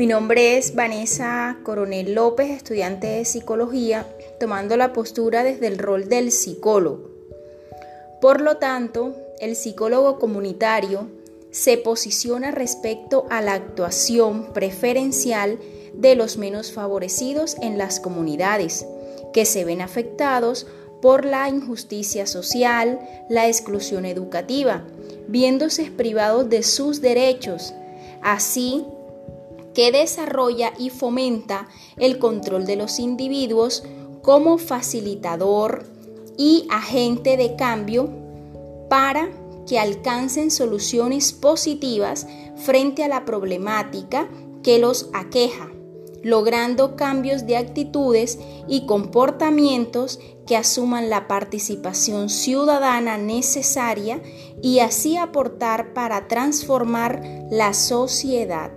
Mi nombre es Vanessa Coronel López, estudiante de psicología, tomando la postura desde el rol del psicólogo. Por lo tanto, el psicólogo comunitario se posiciona respecto a la actuación preferencial de los menos favorecidos en las comunidades, que se ven afectados por la injusticia social, la exclusión educativa, viéndose privados de sus derechos, así que desarrolla y fomenta el control de los individuos como facilitador y agente de cambio para que alcancen soluciones positivas frente a la problemática que los aqueja logrando cambios de actitudes y comportamientos que asuman la participación ciudadana necesaria y así aportar para transformar la sociedad.